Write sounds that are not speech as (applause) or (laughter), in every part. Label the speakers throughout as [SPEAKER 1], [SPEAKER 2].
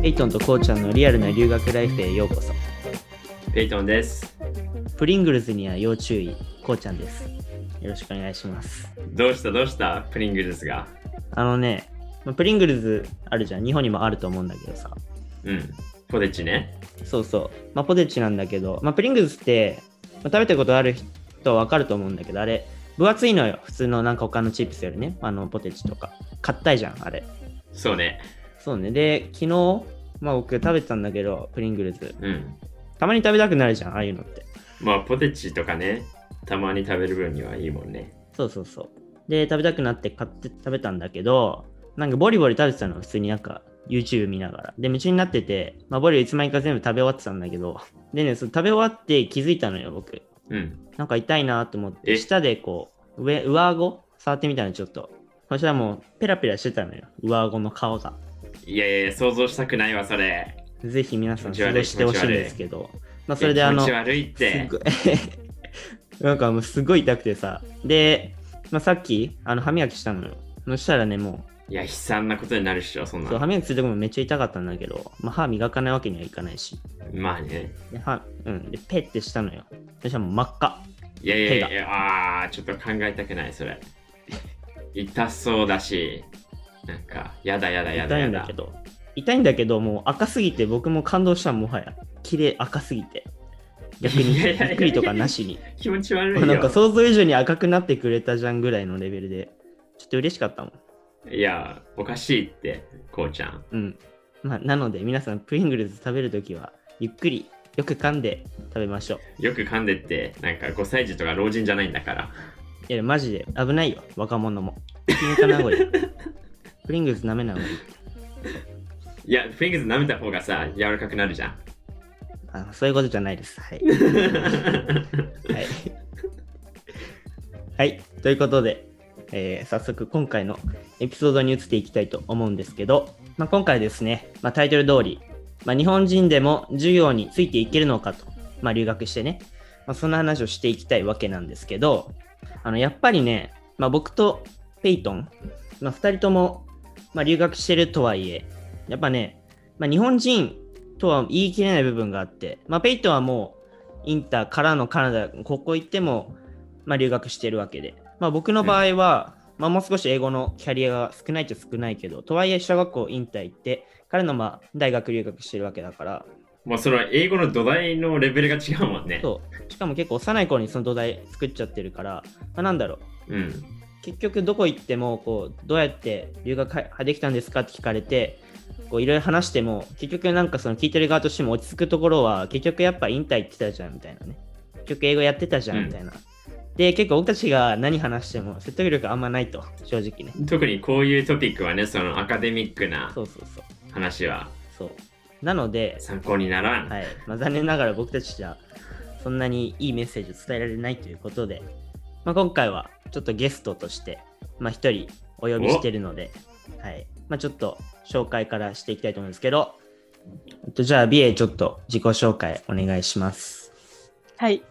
[SPEAKER 1] ペイトンとコウちゃんのリアルな留学ライフへようこそ。
[SPEAKER 2] ペイトンです。
[SPEAKER 1] プリングルズには要注意、コウちゃんです。よろしくお願いします。
[SPEAKER 2] どうしたどうした？プリングルズが。
[SPEAKER 1] あのね、まあプリングルズあるじゃん。日本にもあると思うんだけどさ。
[SPEAKER 2] うん。ポテチね。
[SPEAKER 1] そうそう。まあ、ポテチなんだけど、まあ、プリングルズって、まあ食べたことある人はわかると思うんだけど、あれ、分厚いのよ。普通のなんか他のチップスよりね。あの、ポテチとか。硬いじゃん、あれ。
[SPEAKER 2] そうね。
[SPEAKER 1] そうね。で、昨日、まあ僕食べてたんだけど、プリングルズ。
[SPEAKER 2] うん。
[SPEAKER 1] たまに食べたくなるじゃん、ああいうのって。
[SPEAKER 2] まあ、ポテチとかね、たまに食べる分にはいいもんね。
[SPEAKER 1] そうそうそう。で、食べたくなって買って食べたんだけど、なんかボリボリ食べてたの、普通になんか YouTube 見ながら。で、夢中になってて、まあ、ボリいつまにか全部食べ終わってたんだけど、でね、その食べ終わって気づいたのよ、僕。
[SPEAKER 2] うん。
[SPEAKER 1] なんか痛いなと思って、
[SPEAKER 2] え？
[SPEAKER 1] 舌でこう、上、上顎？触ってみたの、ちょっと。そしたらもう、ペラペラしてたのよ、上顎の皮が。
[SPEAKER 2] いやいや、想像したくないわ、それ。
[SPEAKER 1] ぜひ皆さん、想像してほしいんですけど、まあ、それであの、
[SPEAKER 2] 気持ち悪いって (laughs)
[SPEAKER 1] なんかもうすごい痛くてさ。で、まあ、さっき、あの、歯磨きしたのよ。そしたらね、も
[SPEAKER 2] いや、悲惨なことになるっしょ、そん
[SPEAKER 1] う、
[SPEAKER 2] な
[SPEAKER 1] そう歯磨きするとこもめっちゃ痛かったんだけど、まあ、歯磨かないわけにはいかないし。
[SPEAKER 2] まあね。
[SPEAKER 1] で、歯、うん、で、ペッてしたのよ。そしたらもう真っ赤。
[SPEAKER 2] いやいやい
[SPEAKER 1] 手
[SPEAKER 2] やいや、あー、ちょっと考えたくない、それ。痛そうだし、なんか、やだやだやだ
[SPEAKER 1] 痛いんだけ。ど。痛いんだけど、もう赤すぎて僕も感動したもはや。綺麗赤すぎて。逆に
[SPEAKER 2] いやいやいやいや
[SPEAKER 1] びっくりとかなしに。
[SPEAKER 2] 気持ち悪いよ。
[SPEAKER 1] なんか想像以上に赤くなってくれたじゃんぐらいのレベルで、ちょっと嬉しかったもん。
[SPEAKER 2] いや、おかしいって、こうちゃん。
[SPEAKER 1] うん。まあ、なので皆さん、プリングルズ食べるときは、ゆっくり、よく噛んで食べましょう。
[SPEAKER 2] よく噛んでって、なんか5歳児とか老人じゃないんだから。
[SPEAKER 1] いや、マジで危ないよ、若者も。気にかな方がいい。(laughs) プリングルズ舐めない方がいい。
[SPEAKER 2] いや、フィングス舐めた方がさ、柔らかくなるじゃん。
[SPEAKER 1] あそういうことじゃないです。はい。(laughs) はい。はい。ということで、えー早速今回のエピソードに移っていきたいと思うんですけど、まあ、今回ですね、まあ、タイトル通り、まあ、日本人でも授業についていけるのかと、まあ、留学してね、まあ、そんな話をしていきたいわけなんですけど、あのやっぱりね、まあ、僕とペイトン、まあ、2人とも、まあ、留学してるとはいえ、やっぱね、まあ、日本人とは言い切れない部分があって、まあ、ペイトンはもうインターからのカナダ、ここ行っても、まあ、留学してるわけで、まあ、僕の場合は、まあ、もう少し英語のキャリアが少ないっちゃ少ないけど、とはいえ小学校インター行って、彼のまあ大学留学してるわけだから、
[SPEAKER 2] もうその英語の土台のレベルが違うもんね。
[SPEAKER 1] そうしかも結構幼い頃にその土台作っちゃってるから、まあ、なんだろう、
[SPEAKER 2] うん。
[SPEAKER 1] 結局どこ行ってもこうどうやって留学はできたんですかって聞かれてこういろいろ話しても結局なんかその聞いてる側としても落ち着くところは結局やっぱ引退行ってたじゃんみたいなね。結局英語やってたじゃんみたいな、で結構僕たちが何話しても説得力あんまないと正直ね。
[SPEAKER 2] 特にこういうトピックはね、そのアカデミックな
[SPEAKER 1] そうそうそう。
[SPEAKER 2] 話は。
[SPEAKER 1] そう。なので、
[SPEAKER 2] 参考にならん。
[SPEAKER 1] はい。まあ、残念ながら僕たちじゃそんなにいいメッセージを伝えられないということで、まあ、今回はちょっとゲストとして、まあ、一人お呼びしてるので、はいまあ、ちょっと紹介からしていきたいと思うんですけど、えっと、じゃあ、ビエちょっと自己紹介お願いします。
[SPEAKER 3] はい。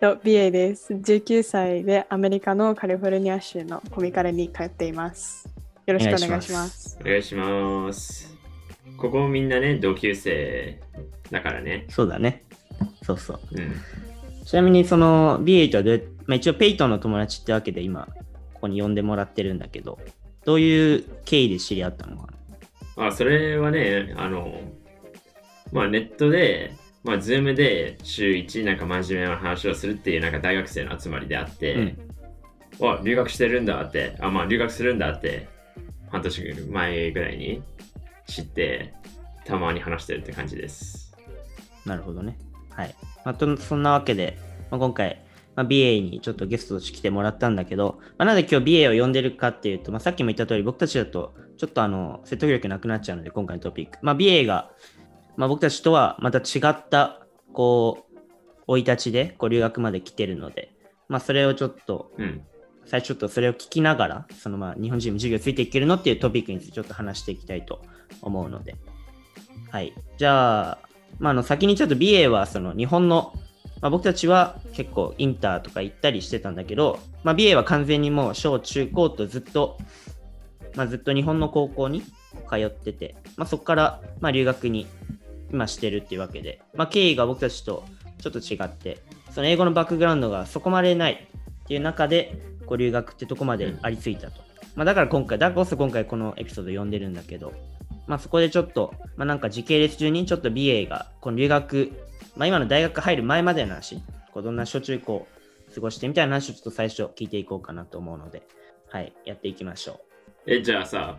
[SPEAKER 3] と BA です。19歳でアメリカのカリフォルニア州のコミカルに通っています。よろしくお願いします。
[SPEAKER 2] お願いします。ここみんなね、同級生だからね。
[SPEAKER 1] そうだね。そうそう。
[SPEAKER 2] うん。
[SPEAKER 1] ちなみに、その、ビエとはどうやまあ、一応、ペイトンの友達ってわけで今、ここに呼んでもらってるんだけど、どういう経緯で知り合ったのかな？
[SPEAKER 2] あ、それはね、あの、まあネットで、まあズームで週1なんか真面目な話をするっていうなんか大学生の集まりであって、
[SPEAKER 1] うん
[SPEAKER 2] あ、留学してるんだって、あ、まあ留学するんだって、半年前ぐらいに知って、たまに話してるって感じです。
[SPEAKER 1] なるほどね。はい。まあ、とそんなわけで、まあ、今回、まあ、BA にちょっとゲストとして来てもらったんだけど、まあ、なんで今日 BA を呼んでるかっていうと、まあ、さっきも言った通り、僕たちだとちょっとあの説得力なくなっちゃうので、今回のトピック。まあ、BA が、まあ、僕たちとはまた違った、こう、生い立ちでこう留学まで来てるので、まあ、それをちょっと、
[SPEAKER 2] うん。
[SPEAKER 1] 最初ちょっとそれを聞きながら、そのまあ日本人も授業ついていけるのっていうトピックについてちょっと話していきたいと思うので。はい。じゃあ、まあ、あの先にちょっと BA はその日本の、まあ、僕たちは結構インターとか行ったりしてたんだけど、まあ、BA は完全にもう小中高とずっとまあ、ずっと日本の高校に通ってて、まあ、そこからまあ留学に今してるっていうわけで、まあ、経緯が僕たちとちょっと違って、その英語のバックグラウンドがそこまでないっていう中で、こう留学ってとこまでありついたと。まあ、だから今回、だからこそ今回このエピソード読んでるんだけど、まあ、そこでちょっと、まあ、なんか時系列中にちょっと BA がこの留学、まあ、今の大学入る前までの話、こうどんな小中高過ごしてみたいな話をちょっと最初聞いていこうかなと思うので、はい、やっていきましょ
[SPEAKER 2] え、じゃあさ、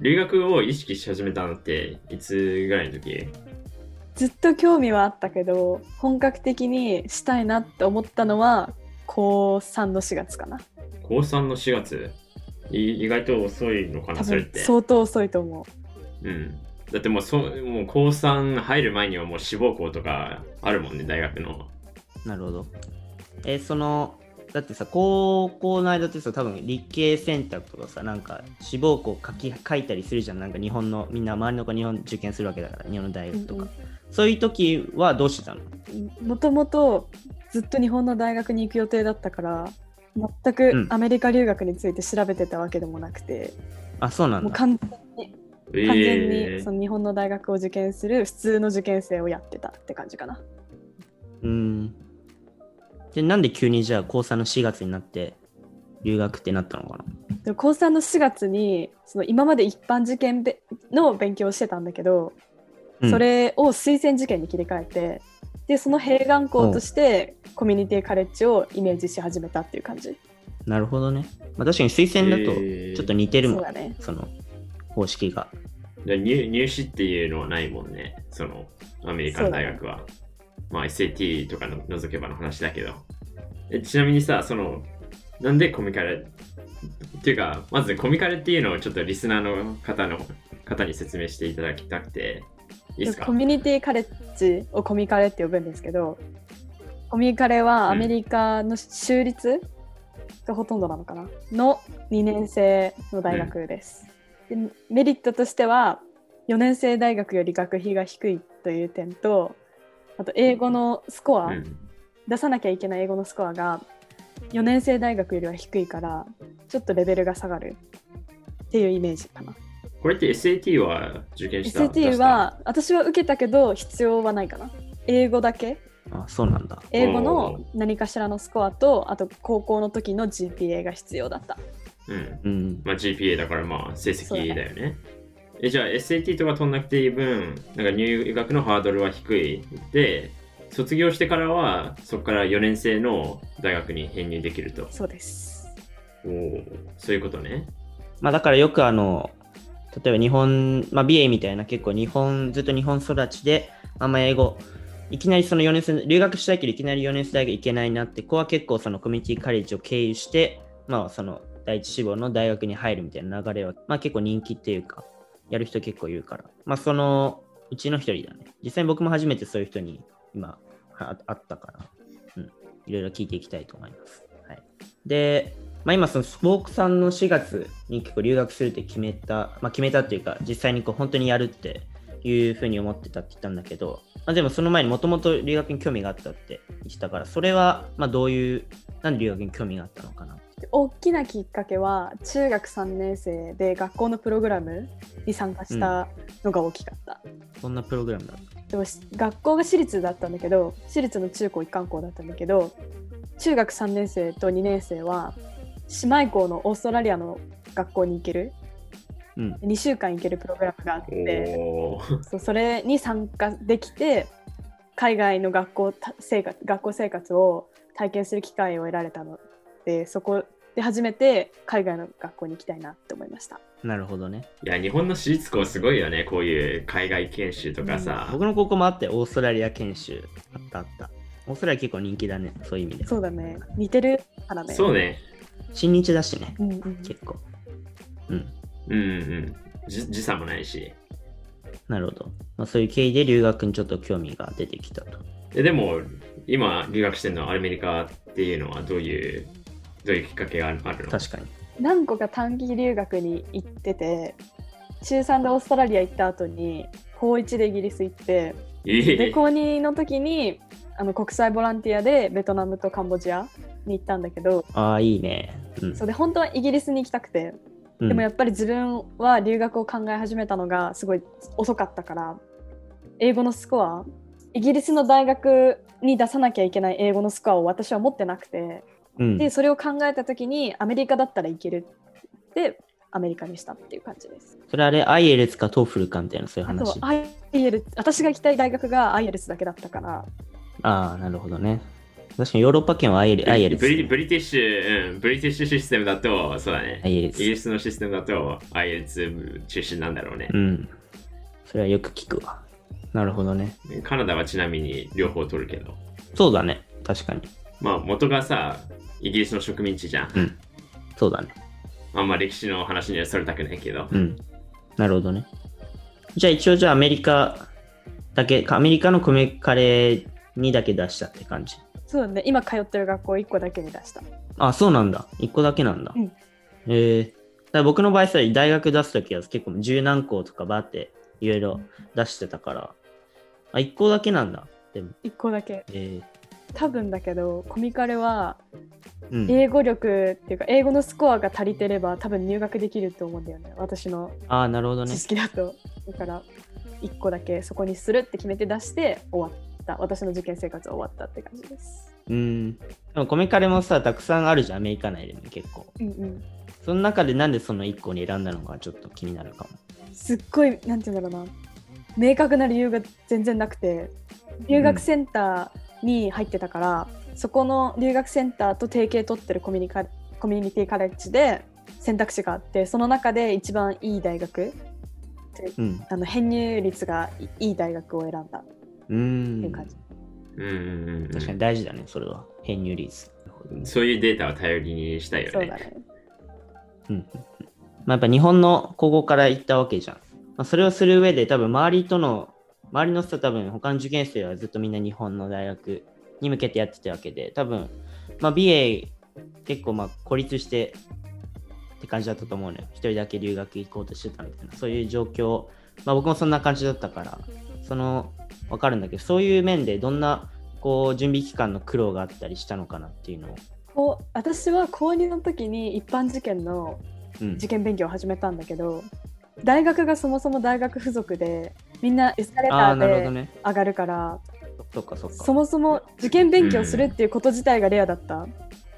[SPEAKER 2] 留学を意識し始めたのっていつぐらいの時？
[SPEAKER 3] ずっと興味はあったけど本格的にしたいなって思ったのは高3の4月かな。
[SPEAKER 2] 高3の4月？い意外と遅いのかなそれって。
[SPEAKER 3] 相当遅いと思
[SPEAKER 2] うん。だってもうそもう高3入る前にはもう志望校とかあるもんね、大学の。
[SPEAKER 1] う。なるほど。えーその、だってさ、高校の間ってさ、多分理系選択とかさ、なんか志望校書き書いたりするじゃん。なんか日本の、みんな周りの子日本受験するわけだから、日本の大
[SPEAKER 3] う、
[SPEAKER 1] 学とか。そういう時はどうしてたの？
[SPEAKER 3] もともとずっと日本の大学に行く予定だったから全
[SPEAKER 1] うん
[SPEAKER 3] くアメリカ留学について調べてたわけでもなくて、
[SPEAKER 1] あ、そうなんだ。
[SPEAKER 3] もう完全完全
[SPEAKER 2] ー
[SPEAKER 3] にその日本の大学を受験する普通の受験生をやってたって感じかな。
[SPEAKER 1] うーん。で、なんで急にじゃあ高3の4月になって留学ってなったのかな？
[SPEAKER 3] でも高3の4月にその今まで一般受験べの勉強をしてたんだけど、
[SPEAKER 1] うん
[SPEAKER 3] それを推薦受験に切り替えてでその併願校としてコミュニティカレッジをイメージし始めたっていう感じ。
[SPEAKER 1] なるほどね。まあ確かに推薦だと
[SPEAKER 2] えー
[SPEAKER 1] ちょっと似てるもん、
[SPEAKER 3] そうだね
[SPEAKER 1] その方式が。
[SPEAKER 2] で入入試っていうのはないもんね、そのアメリカの大学は。まあ SAT とかの除けばの話だけど。えちなみにさ、その、なんでコミカレっていうか、まずコミカレっていうのをちょっとリスナーの方の方に説明していただきたくて、いいですか？
[SPEAKER 3] コミュニティカレッジをコミカレって呼ぶんですけどコミカレはアメリカの州立がほとんどなのかな？の2年生の大学です、でメリットとしては4年生大学より学費が低いという点とあと英語のスコア、
[SPEAKER 2] うん。
[SPEAKER 3] 出さなきゃいけない英語のスコアが4年生大学よりは低いからちょっとレベルが下がるっていうイメージかな。
[SPEAKER 2] これって SAT は受験した
[SPEAKER 3] SAT は私は受けたけど必要はないかな。英語だけ。
[SPEAKER 1] あ、そうなんだ。
[SPEAKER 3] 英語の何かしらのスコアとあと高校の時の GPA が必要だった
[SPEAKER 2] うん。
[SPEAKER 1] うん。
[SPEAKER 2] まあ GPA だからまあ成績だよね。えじゃあ SAT とか取んなくていい分、なんか入学のハードルは低い。で、卒業してからはそこから4年生の大学に編入できると。
[SPEAKER 3] そうです
[SPEAKER 2] おお、そういうことね。
[SPEAKER 1] まあだからよくあの、例えば日本、まあ BA みたいな結構日本、ずっと日本育ちで、あんま英語、いきなりその4年生、留学したいけどいきなり4年生大学行けないなって子は結構そのコミュニティカレッジを経由して、まあその第一志望の大学に入るみたいな流れは、まあ結構人気っていうか、やる人結構いるから、まあそのうちの一人だね。実際僕も初めてそういう人に今ああったから、うん、いろいろ聞いていきたいと思います。はい。で、まあ、今、そのスポークさんの4月に結構留学するって決めた、まあ、決めたっていうか、実際にこう本当にやるっていうふうに思ってたって言ったんだけど、まあ、でもその前にもともと留学に興味があったって言ってたから、それはまあどういう、なんで留学に興味があったのかな。
[SPEAKER 3] で大きなきっかけは中学3年生で学校のプログラムに参加したのが大きかった、
[SPEAKER 1] そんなプログラムだった。
[SPEAKER 3] でもし学校が私立だったんだけど私立の中高一貫校だったんだけど中学3年生と2年生は姉妹校のオーストラリアの学校に行ける
[SPEAKER 1] うん。
[SPEAKER 3] 2週間行けるプログラムがあってそうそれに参加できて海外の学校た生活学校生活を体験する機会を得られたのでそこで初めて海外の学校に行きたいなって思いました。
[SPEAKER 1] なるほどね。
[SPEAKER 2] いや、日本の私立校すごいよね。こういう海外研修とかさ。
[SPEAKER 1] 僕の高校もあって、オーストラリア研修。あったあった。オーストラリア結構人気だね、そういう意味では。
[SPEAKER 3] そうだね似てるからね。
[SPEAKER 2] そうね。
[SPEAKER 1] 新日だしね、
[SPEAKER 3] うんうん、
[SPEAKER 1] 結構。うん。
[SPEAKER 2] うんうん。じ時差もないし。
[SPEAKER 1] なるほど。まあ、そういう経緯で留学にちょっと興味が出てきたと。
[SPEAKER 2] えでも、今留学してるのはアメリカっていうのはどういう、どういうきっかけがあるの
[SPEAKER 1] 確かに。
[SPEAKER 3] 何個か短期留学に行ってて中3でオーストラリア行った後に高1でイギリス行って
[SPEAKER 2] ええ
[SPEAKER 3] で高2の時にあの国際ボランティアでベトナムとカンボジアに行ったんだけど
[SPEAKER 1] ああ、いいね。うん
[SPEAKER 3] そ。れで本当はイギリスに行きたくて
[SPEAKER 1] うん
[SPEAKER 3] でもやっぱり自分は留学を考え始めたのがすごい遅かったから英語のスコアイギリスの大学に出さなきゃいけない英語のスコアを私は持ってなくて
[SPEAKER 1] うん
[SPEAKER 3] でそれを考えた時にアメリカだったらいけるってアメリカにしたっていう感じです。
[SPEAKER 1] それあれ、IELTS か TOEFL かみたいなそういう
[SPEAKER 3] あと
[SPEAKER 1] 話。
[SPEAKER 3] IELTS 私が行きたい大学が IELTS だけだったから
[SPEAKER 1] ああ、なるほどね。確かにヨーロッパ圏は IELTS。
[SPEAKER 2] ブリブリティッシュ、うん、ブリティッシュシステムだと、そうだね。イギリスのシステムだと IELTS 中心なんだろうね
[SPEAKER 1] う。ん。それはよく聞くわ。なるほどね。
[SPEAKER 2] カナダはちなみに両方取るけど。
[SPEAKER 1] そうだね。確かに。
[SPEAKER 2] まあ元がさ、イギリスの植民地じゃん。
[SPEAKER 1] うん。そうだね。
[SPEAKER 2] あんま歴史の話にはそれたくないけど。
[SPEAKER 1] うん。なるほどね。じゃあ一応じゃあアメリカだけ、アメリカの米カレーにだけ出したって感じ。
[SPEAKER 3] そうだね今通ってる学校1個だけに出した。
[SPEAKER 1] あ、そうなんだ。一個だけなんだ。
[SPEAKER 3] うん
[SPEAKER 1] えー、僕の場合さ、大学出すときは結構十何校とかバーっていろいろ出してたから、あ、一個だけなんだ。でも、
[SPEAKER 3] 1個だけ
[SPEAKER 1] え
[SPEAKER 3] 多分だけどコミカレは
[SPEAKER 1] ー、うん。
[SPEAKER 3] 英語力っていうか英語のスコアが足りてれば多分入学できると思うんだよね私の
[SPEAKER 1] ああ、なるほどね
[SPEAKER 3] 知。識だと、だから1個だけそこにするって決めて出して終わった私の受験生活は終わったって感じです
[SPEAKER 1] うん。でも米カレーもさ、たくさんあるじゃん、アメリカ内でも結構。
[SPEAKER 3] うんうん
[SPEAKER 1] その中でなんでその一個に選んだのかちょっと気になるかも。
[SPEAKER 3] すっごいなんて言うんだろうな明確な理由が全然なくて留学センターに入ってたから、そこの留学センターと提携取ってるコミュニカコミュニティカレッジで選択肢があってその中で一番いい大学
[SPEAKER 1] うん。
[SPEAKER 3] あの編入率がいい大学を選んだっ。ていうん感じ。
[SPEAKER 2] うんうんうん
[SPEAKER 1] 確かに大事だね、それは。編入率。
[SPEAKER 2] そういうデータを頼りにしたいよね。
[SPEAKER 3] そうだね。
[SPEAKER 1] うん。まあ、やっぱ日本の高校から行ったわけじゃん。まあ、それをする上で多分周りとの、周りの人多分他の受験生はずっとみんな日本の大学に向けてやってたわけで、多分、まあ、BA 結構まあ孤立してって感じだったと思うのよ。一人だけ留学行こうとしてたみたいな、そういう状況、まあ僕もそんな感じだったから、その、わかるんだけど、そういう面でどんなこう準備期間の苦労があったりしたのかなっていうのを。
[SPEAKER 3] こう私は高2の時に一般受験の
[SPEAKER 1] うん
[SPEAKER 3] 受験勉強を始めたんだけど大学がそもそも大学附属でみんなエスカレーターで。上がるから
[SPEAKER 1] そっかそっか。
[SPEAKER 3] そもそも受験勉強するっていうこと自体がレアだった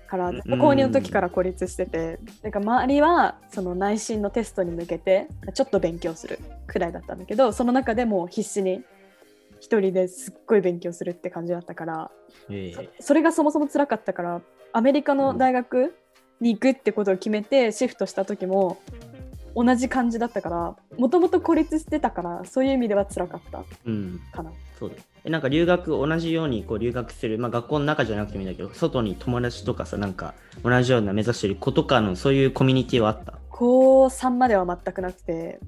[SPEAKER 3] から、
[SPEAKER 1] うん
[SPEAKER 3] 高2の時から孤立してて、なんか周りはその内心のテストに向けてちょっと勉強するくらいだったんだけどその中でもう必死に一人ですっごい勉強するって感じだったから、
[SPEAKER 1] ええ
[SPEAKER 3] そそれがそもそも辛かったからアメリカの大学に行くってことを決めてシフトした時も同じ感じだったからもともと孤立してたからそういう意味では辛かった
[SPEAKER 1] うん、
[SPEAKER 3] かな。
[SPEAKER 1] そうだよえなんか留学、同じようにこう留学する、まあ、学校の中じゃなくてもいいんだけど、外に友達とかさ、なんか同じような目指してる子とかのそういうコミュニティはあった？
[SPEAKER 3] 高3までは全くなくて。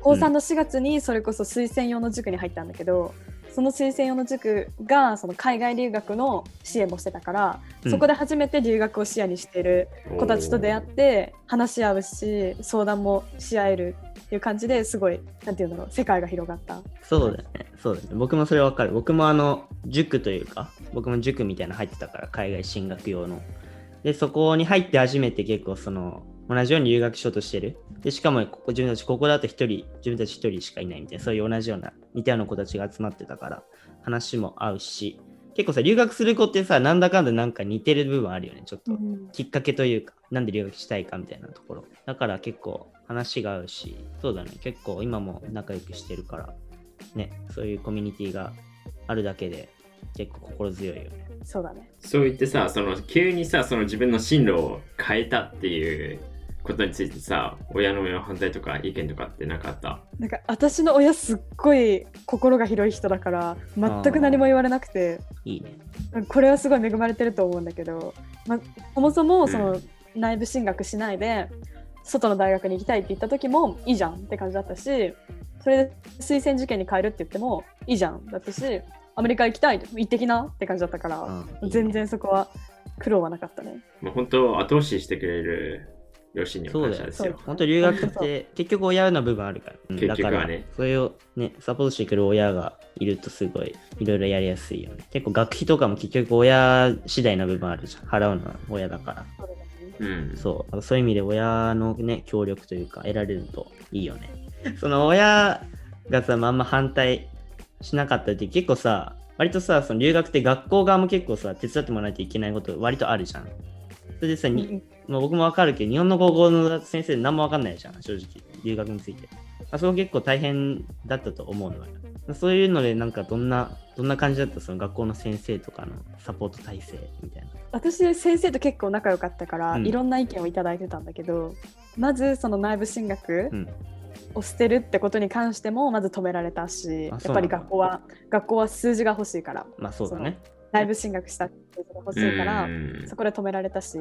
[SPEAKER 3] 高3
[SPEAKER 1] うん
[SPEAKER 3] の4月にそれこそ推薦用の塾に入ったんだけど、その推薦用の塾がその海外留学の支援もしてたから、
[SPEAKER 1] うん。
[SPEAKER 3] そこで初めて留学を視野にしている子たちと出会って話し合うし相談もし合えるいう感じですごいなんていうんだろう世界が広がった。
[SPEAKER 1] そうだね。そうだね。僕もそれわかる。僕もあの、塾というか、僕も塾みたいなの入ってたから、海外進学用の。で、そこに入って初めて結構その、同じように留学しようとしてる。で、しかもここ自分たち、ここだと一人、自分たち一人しかいないみたいな、そういう同じような、似たような子たちが集まってたから、話も合うし、結構さ、留学する子ってさ、なんだかんだなんか似てる部分あるよね、ちょっと。きっかけというか、なんで留学したいかみたいなところ。だから結構話が合うし、そうだね、結構今も仲良くしてるから、ね、そういうコミュニティがあるだけで結構心強いよね。
[SPEAKER 3] そうだね。
[SPEAKER 2] そう言ってさ、その急にさ、その自分の進路を変えたっていうことについてさ、親の反対とか意見とかってなかった？
[SPEAKER 3] なんか私の親すっごい心が広い人だから全く何も言われなくて
[SPEAKER 1] いいね。
[SPEAKER 3] これはすごい恵まれてると思うんだけど、ま、そもそもその内部進学しないで外の大学に行きたいって言った時もいいじゃんって感じだったしそれで推薦受験に変えるって言ってもいいじゃんだったしアメリカ行きたい行ってきなって感じだったから、全然そこは苦労はなかったね。
[SPEAKER 2] もう本当後押ししてくれる両親には感謝ですよ
[SPEAKER 3] そうだよ。
[SPEAKER 1] 本当留学って結局親の部分あるから。うん
[SPEAKER 2] 結局はね
[SPEAKER 1] だから、それをね、サポートしてくれる親がいるとすごいいろいろやりやすいよね。結構学費とかも結局親次第な部分あるじゃん。払うのは親だから。
[SPEAKER 3] そう
[SPEAKER 2] ん。
[SPEAKER 1] そう、そういう意味で親のね、協力というか、得られるといいよね。(laughs) その親がさ、まああんま反対しなかったって、結構さ、割とさ、その留学って学校側も結構さ、手伝ってもらわないといけないこと割とあるじゃん。それでさ、にまあ、僕もわかるけど、日本の高校の先生何もわかんないじゃん、正直。留学について。あそこ結構大変だったと思うのよ。そういうので、なんかどんな、どんな感じだった？その学校の先生とかのサポート体制みたいな。
[SPEAKER 3] 私先生と結構仲良かったから、
[SPEAKER 1] うん
[SPEAKER 3] いろんな意見をいただいてたんだけどまずその内部進学
[SPEAKER 1] うん。
[SPEAKER 3] を捨てるってことに関してもまず止められたしやっぱり学校は学校は数字が欲しいから
[SPEAKER 1] まあそうだね。
[SPEAKER 3] 内部進学した数字が欲しいから、
[SPEAKER 2] うん
[SPEAKER 3] そこで止められたし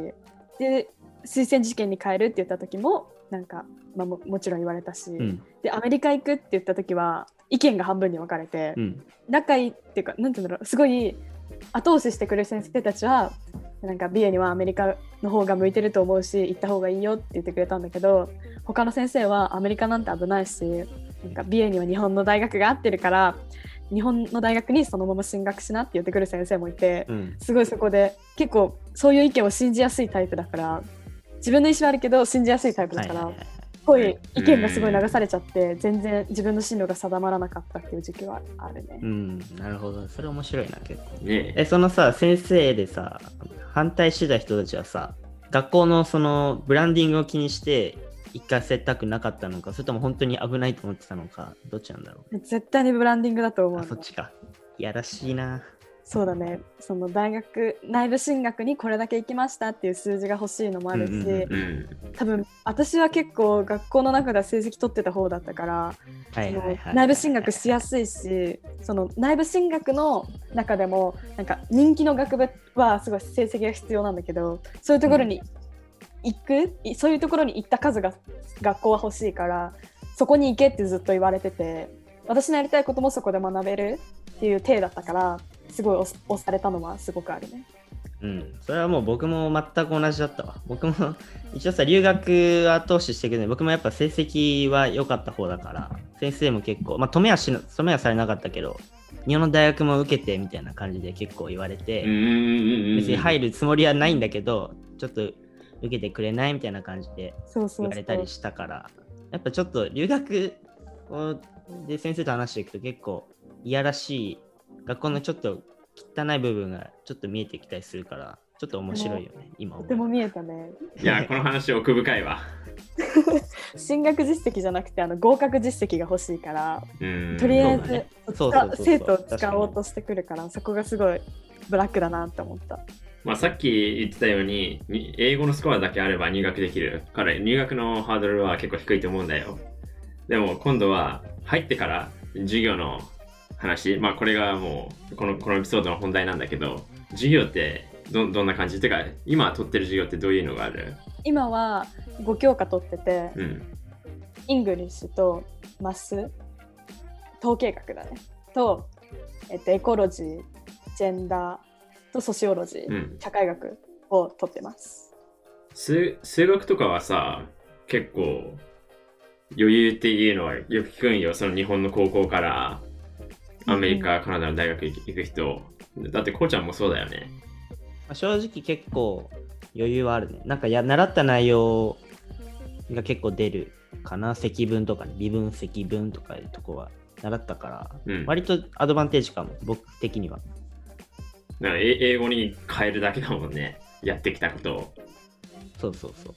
[SPEAKER 3] で推薦試験に変えるって言った時もなんか、まあ、ももちろん言われたし、
[SPEAKER 1] うん。
[SPEAKER 3] でアメリカ行くって言った時は意見が半分に分かれて、
[SPEAKER 1] うん。
[SPEAKER 3] 仲いいっていうかなんていうんだろうすごい後押ししてくれる先生たちはなんかビエにはアメリカの方が向いてると思うし行った方がいいよって言ってくれたんだけど他の先生はアメリカなんて危ないしなんかビエには日本の大学が合ってるから日本の大学にそのまま進学しなって言ってくる先生もいて
[SPEAKER 1] うん。
[SPEAKER 3] すごいそこで結構そういう意見を信じやすいタイプだから自分の意思はあるけど信じやすいタイプだから。
[SPEAKER 1] はいはいはいはい。
[SPEAKER 3] すごい意見がすごい流されちゃって全然自分の進路が定まらなかったっていう時期はあるね
[SPEAKER 1] う。ん、なるほど。それ面白いな、結構。
[SPEAKER 2] ね
[SPEAKER 1] え、そのさ、先生でさ、反対してた人たちはさ、学校のそのブランディングを気にして、一回せたくなかったのか、それとも本当に危ないと思ってたのか、どっちなんだろ
[SPEAKER 3] 絶対にブランディングだと思う
[SPEAKER 1] そっちか。いやらしいな。
[SPEAKER 3] そうだねその大学内部進学にこれだけ行きましたっていう数字が欲しいのもあるし、
[SPEAKER 1] うんうんうん
[SPEAKER 2] うん。
[SPEAKER 3] 多分私は結構学校の中では成績取ってた方だったから、
[SPEAKER 1] はい
[SPEAKER 3] 内部進学しやすいしその内部進学の中でもなんか人気の学部はすごい成績が必要なんだけどそういうところに行く、いそういうところに行った数が学校は欲しいからそこに行けってずっと言われてて私のやりたいこともそこで学べる？っていう体だったからすごい押押されたのはすごくあるね。
[SPEAKER 1] うん、それはもう僕も全く同じだったわ。僕も (laughs) 一応さ、留学後押ししてくれて、僕もやっぱ成績は良かった方だから、先生も結構、まあ止めはしな止めはされなかったけど、日本の大学も受けてみたいな感じで結構言われて、
[SPEAKER 2] うん。
[SPEAKER 1] 別に入るつもりはないんだけど、ちょっと受けてくれないみたいな感じで言われたりしたから、やっぱちょっと留学をで先生と話していくと結構いやらしい、学校のちょっと汚い部分がちょっと見えてきたりするから、ちょっと面白いよね、今
[SPEAKER 3] とても見えたね。
[SPEAKER 2] いや、この話奥深いわ。(laughs)
[SPEAKER 3] 進学実績じゃなくてあの合格実績が欲しいから、
[SPEAKER 2] うん。
[SPEAKER 3] とりあえず生徒を使おうとしてくるからそこがすごいブラックだなって思った。
[SPEAKER 2] まあ、さっき言ってたように、に英語のスコアだけあれば入学できるから、入学のハードルは結構低いと思うんだよ。でも今度は入ってから授業の話、まあこれがもうこのこのエピソードの本題なんだけど、授業ってどどんな感じ？てか、今取ってる授業ってどういうのがある？
[SPEAKER 3] 今は5教科取ってて、
[SPEAKER 2] うん。
[SPEAKER 3] English と Math 統計学だねと、えっと、エコロジージェンダーと Sociology、
[SPEAKER 2] うん
[SPEAKER 3] 社会学を取ってます
[SPEAKER 2] 数数学とかはさ、結構余裕っていうのはよく聞くんよ。その日本の高校からアメリカ、カナダの大学行く人。だってこうちゃんもそうだよね。
[SPEAKER 1] まあ正直結構余裕はあるね。なんかや習った内容が結構出るかな。積分とかね、微分、積分とかいうとこは習ったから、
[SPEAKER 2] うん。
[SPEAKER 1] 割とアドバンテージかも、僕的には。
[SPEAKER 2] だか英語に変えるだけだもんね。やってきたことを。
[SPEAKER 1] そうそうそう。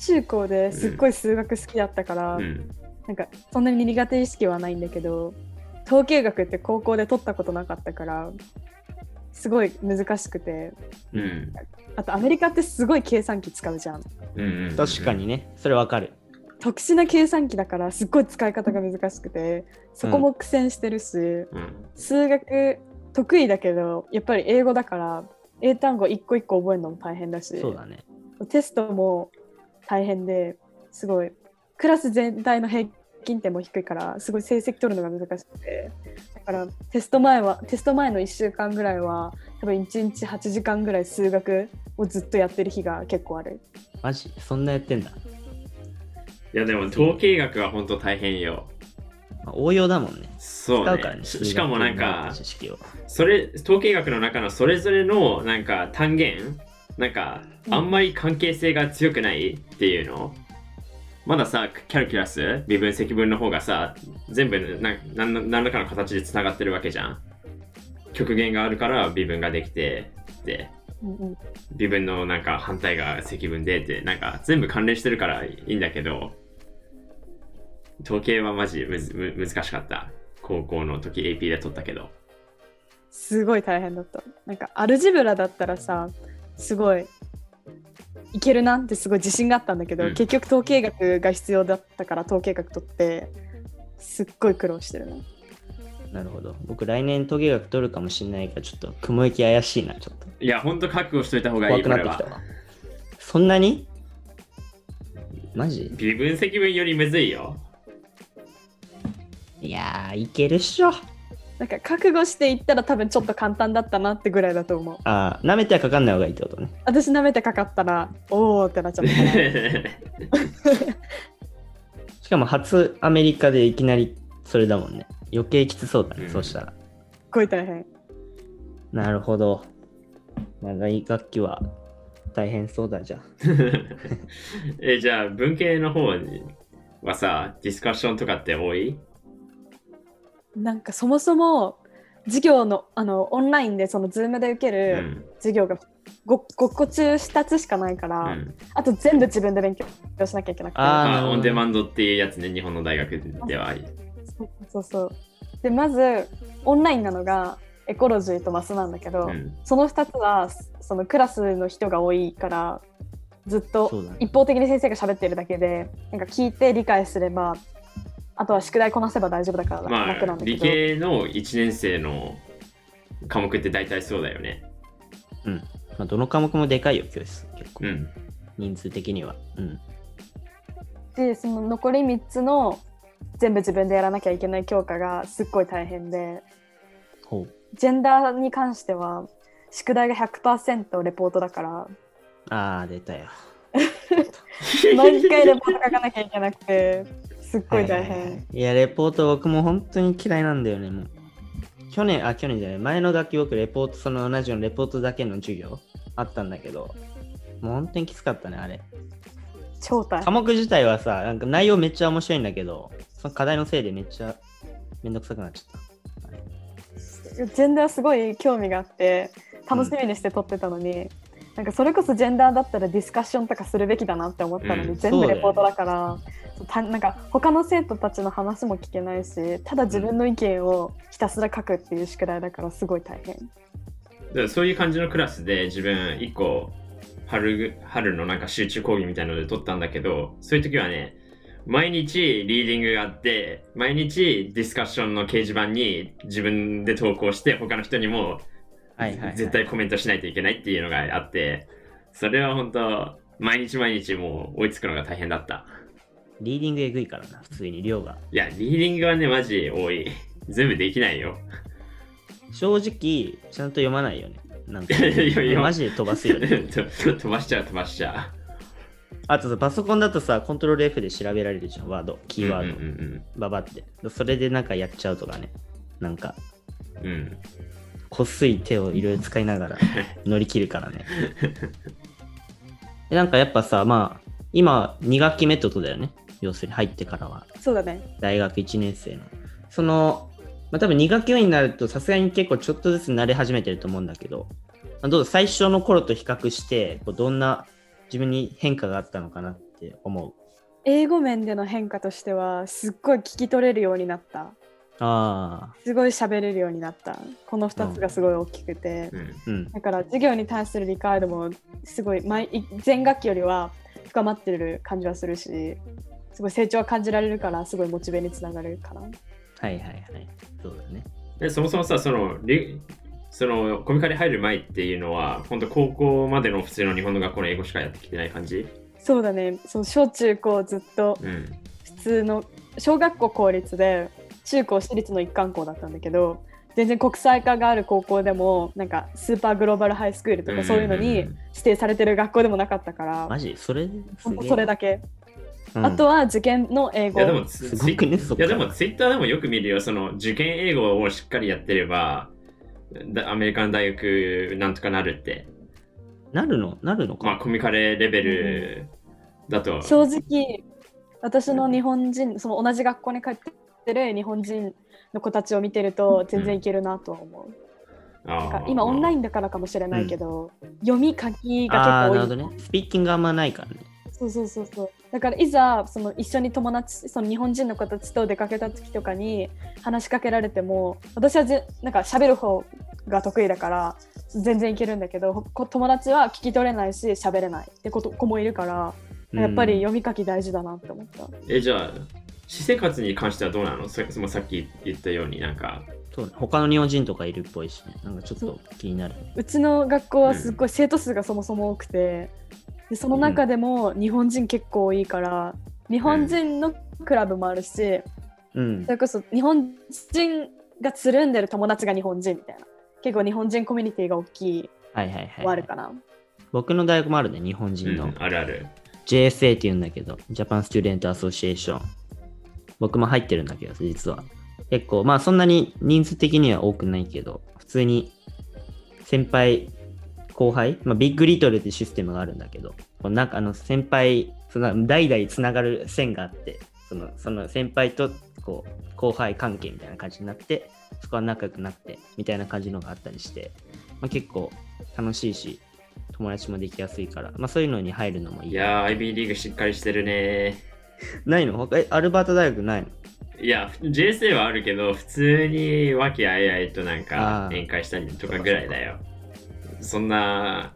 [SPEAKER 3] 中高ですっごい数学好きだったから、
[SPEAKER 2] うん。
[SPEAKER 3] なんかそんなに苦手意識はないんだけど統計学って高校で取ったことなかったからすごい難しくて
[SPEAKER 2] うん。
[SPEAKER 3] あとアメリカってすごい計算機使うじゃん
[SPEAKER 2] うんうんうん
[SPEAKER 1] 確かに。ね、それわかる。
[SPEAKER 3] 特殊な計算機だからすっごい使い方が難しくてそこも苦戦してるし、
[SPEAKER 2] うん。
[SPEAKER 3] 数学得意だけどやっぱり英語だから英単語一個一個覚えるのも大変だし
[SPEAKER 1] そうだね。
[SPEAKER 3] テストも大変ですごいクラス全体の平均点も低いからすごい成績取るのが難しくてだからテスト前はテスト前の1週間ぐらいは多分1日8時間ぐらい数学をずっとやってる日が結構ある
[SPEAKER 1] マジ？そんなやってんだ。
[SPEAKER 2] いやでも統計学は本当大変よ。
[SPEAKER 1] まあ応用だもんね。
[SPEAKER 2] そうね
[SPEAKER 1] からね。
[SPEAKER 2] ししかもなんか
[SPEAKER 1] 知識を。
[SPEAKER 2] それ統計学の中のそれぞれのなんか単元？なんか、
[SPEAKER 3] うん
[SPEAKER 2] あんまり関係性が強くないっていうの？まださ、キャルキュラス、微分積分の方がさ、全部ななん何らかの形でつながってるわけじゃん。極限があるから微分ができて、で、微分のなんか反対が積分でって、なんか全部関連してるからいいんだけど、統計はマジむずむ難しかった。高校の時 AP で取ったけど。
[SPEAKER 3] すごい大変だった。なんかアルジブラだったらさ、すごいいけるなってすごい自信があったんだけど、
[SPEAKER 2] うん
[SPEAKER 3] 結局統計学が必要だったから統計学取って、すっごい苦労してるな。
[SPEAKER 1] なるほど。僕来年統計学取るかもしれないから、ちょっと雲行き怪しいな、ちょっと。
[SPEAKER 2] いや、ほんと覚悟しといた方がい
[SPEAKER 1] 怖
[SPEAKER 2] い、
[SPEAKER 1] なってきた。わ。そんなに？マジ？
[SPEAKER 2] 微分積分よりむずいよ。
[SPEAKER 1] いやー、いけるっしょ。
[SPEAKER 3] なんか覚悟していったら多分ちょっと簡単だったなってぐらいだと思う。
[SPEAKER 1] あー、舐めてはかかんない方がいいってことね。
[SPEAKER 3] 私舐めてかかったら、おーってなっちゃった。(laughs)
[SPEAKER 1] しかも初アメリカでいきなりそれだもんね。余計きつそうだね、
[SPEAKER 2] うん
[SPEAKER 1] そうしたら。
[SPEAKER 3] すっごい大変。
[SPEAKER 1] なるほど。まあ、大学期は大変そうだじゃん。(laughs)
[SPEAKER 2] え、じゃあ文系の方はさ、ディスカッションとかって多い？
[SPEAKER 3] なんかそもそも授業のあのオンラインでその Zoom で受け
[SPEAKER 2] う
[SPEAKER 3] る
[SPEAKER 2] ん。
[SPEAKER 3] 授業が 5, 5個中2つしかないから、
[SPEAKER 2] うん、
[SPEAKER 3] あと全部自分で勉強しなきゃいけなくて。
[SPEAKER 1] あ
[SPEAKER 2] あオンデマンドっていうやつね、日本の大学では。
[SPEAKER 3] そうそうそう。で、まず、オンラインなのがエコロジーとマスなんだけど、
[SPEAKER 2] うん。
[SPEAKER 3] その2つは、そのクラスの人が多いから、ずっと一方的に先生が喋ってるだけで、なんか聞いて理解すれば、あとは宿題こなせば大丈夫だから
[SPEAKER 2] まあ
[SPEAKER 3] 楽なん、だけど。
[SPEAKER 2] 理系の1年生の科目って大体そうだよね。
[SPEAKER 1] うん。まあ、どの科目もでかいよ、教室。結構。
[SPEAKER 2] うん。
[SPEAKER 1] 人数的には。うん。
[SPEAKER 3] で、その残り3つの全部自分でやらなきゃいけない教科がすっごい大変で、
[SPEAKER 1] ほう。
[SPEAKER 3] ジェンダーに関しては、宿題が100%レポートだから、
[SPEAKER 1] あー、出たよ。(laughs) (laughs)
[SPEAKER 3] 毎回レポート書かなきゃいけなくて、すっごい大
[SPEAKER 1] はいはいはい
[SPEAKER 3] 変。
[SPEAKER 1] いや、レポート僕も本当に嫌いなんだよね、もう。去年、あ、去年じゃない、前の学期僕、レポート、その同じようなレポートだけの授業あったんだけど、もう本当にきつかったね、あれ。
[SPEAKER 3] 超大変。
[SPEAKER 1] 科目自体はさ、なんか内容めっちゃ面白いんだけど、その課題のせいでめっちゃめんどくさくなっちゃった。
[SPEAKER 3] ジェンダーすごい興味があって、楽しみにして撮ってたのに、なんかそれこそジェンダーだったらディスカッションとかするべきだなって思ったのに、
[SPEAKER 2] うん
[SPEAKER 3] 全部レポートだから、たなんか他の生徒たちの話も聞けないしただ自分の意見をひたすら書くっていう宿題だからすごい大変。
[SPEAKER 2] だからそういう感じのクラスで自分1個春春のなんか集中講義みたいなので取ったんだけどそういう時はね毎日リーディングがあって毎日ディスカッションの掲示板に自分で投稿して他の人にも
[SPEAKER 1] はいはい、はい。
[SPEAKER 2] 絶対コメントしないといけないっていうのがあってそれは本当毎日毎日もう追いつくのが大変だった
[SPEAKER 1] リーディングえぐいからな、普通に量が。
[SPEAKER 2] いやリーディングはねマジ多い全部できないよ
[SPEAKER 1] 正直、ちゃんと読まないよね。なんか
[SPEAKER 2] いやいや
[SPEAKER 1] マジで飛ばすよね。(laughs)
[SPEAKER 2] 飛ばしちゃう飛ばしちゃ
[SPEAKER 1] あとさ、パソコンだとさ、コントロール F で調べられるじゃん、ワード、
[SPEAKER 2] う
[SPEAKER 1] キーワード、
[SPEAKER 2] うんうん
[SPEAKER 1] ババって。それでなんかやっちゃうとかね。なんか、
[SPEAKER 2] うんうん
[SPEAKER 1] こっすい手をいろいろ使いながら乗り切るからね。でなんかやっぱさ、まあ、今、2学期メソッドだよね。要するに入ってからは。
[SPEAKER 3] そうだね。
[SPEAKER 1] 大学1年生の。その、まあ、多分2学期目になるとさすがに結構ちょっとずつ慣れ始めてると思うんだけど、まあどうぞ最初の頃と比較してこうどんな自分に変化があったのかなって思う。
[SPEAKER 3] 英語面での変化としてはすっごい聞き取れるようになった。
[SPEAKER 1] ああ、
[SPEAKER 3] すごい喋れるようになった。この2つがすごい大きくて。
[SPEAKER 2] うん
[SPEAKER 1] うん。
[SPEAKER 3] だから授業に対する理解度もすごい毎い前学期よりは深まってる感じはするしすごい成長は感じられるからすごいモチベにつながるかな。
[SPEAKER 1] はいはいはい。そうだね。
[SPEAKER 2] でそもそもさそのリそのコミカル入る前っていうのは本当高校までの普通の日本の学校の英語しかやってきてない感じ？
[SPEAKER 3] そうだねそう小中高ずっと
[SPEAKER 2] うん
[SPEAKER 3] 普通の小学校公立で中高私立の一貫校だったんだけど全然国際化がある高校でもなんかスーパーグローバルハイスクールとかそういうのに指定されてる学校でもなかったから
[SPEAKER 1] マジ？それ
[SPEAKER 3] それだけ、
[SPEAKER 1] うん。
[SPEAKER 3] あとは受験の英語。
[SPEAKER 2] いやでもツ
[SPEAKER 1] すごくね。
[SPEAKER 2] いやでもツイッターでもよく見るよ。その受験英語をしっかりやってればだアメリカの大学なんとかなるって。
[SPEAKER 1] なるの？なるのか、
[SPEAKER 2] まあ、コミカレレベルだと。
[SPEAKER 3] 正直私の日本人その同じ学校に通ってる日本人の子たちを見てると全然いけるなとは思う。なんか今オンライ
[SPEAKER 2] ン。
[SPEAKER 3] ンだからかもしれないけど、読み書きが結構多い。
[SPEAKER 1] るほどね。スピーキングあんまないからね。
[SPEAKER 3] そうそうそうそう。だからいざその一緒に友達その日本人の子たちと出かけた時とかに話しかけられても私はぜなんか喋る方が得意だから全然いけるんだけどこ友達は聞き取れないし喋れないってこと子もいるからやっぱり読み書き大事だなって思った。
[SPEAKER 2] え、じゃあ、私生活に関してはどうなの？そそのさっき言ったように、なんか、
[SPEAKER 1] そうね他の日本人とかいるっぽいしね。なんかちょっと気になる。
[SPEAKER 3] うちの学校はすっごい生徒数がそもそも多くてでその中でも日本人結構多いから日本人のクラブもあるし
[SPEAKER 1] うん
[SPEAKER 3] そ。れこそ日本人がつるんでる友達が日本人みたいな結構日本人コミュニティが大きい
[SPEAKER 1] はいはいはい、
[SPEAKER 3] はあるかな。
[SPEAKER 1] 僕の大学もあるね、日本人の。
[SPEAKER 2] うん、あるある。
[SPEAKER 1] JSA って言うんだけど、 Japan Student Association。僕も入ってるんだけど、実は。結構、まあそんなに人数的には多くないけど、普通に先輩、後輩、まあ、ビッグリトルってシステムがあるんだけど、このなんかあの先輩、その代々つながる線があって、そのその先輩とこう後輩関係みたいな感じになって、そこは仲良くなってみたいな感じのがあったりして、まあ、結構楽しいし、友達もできやすいから、まあそういうのに入るのもいい。
[SPEAKER 2] いやー、IB リーグしっかりしてるね。(laughs)
[SPEAKER 1] ないの？他え、アルバート大学ないの？
[SPEAKER 2] いや、JSA はあるけど、普通に和気あいあいとなんか宴会したりとかぐらいだよ。そんな、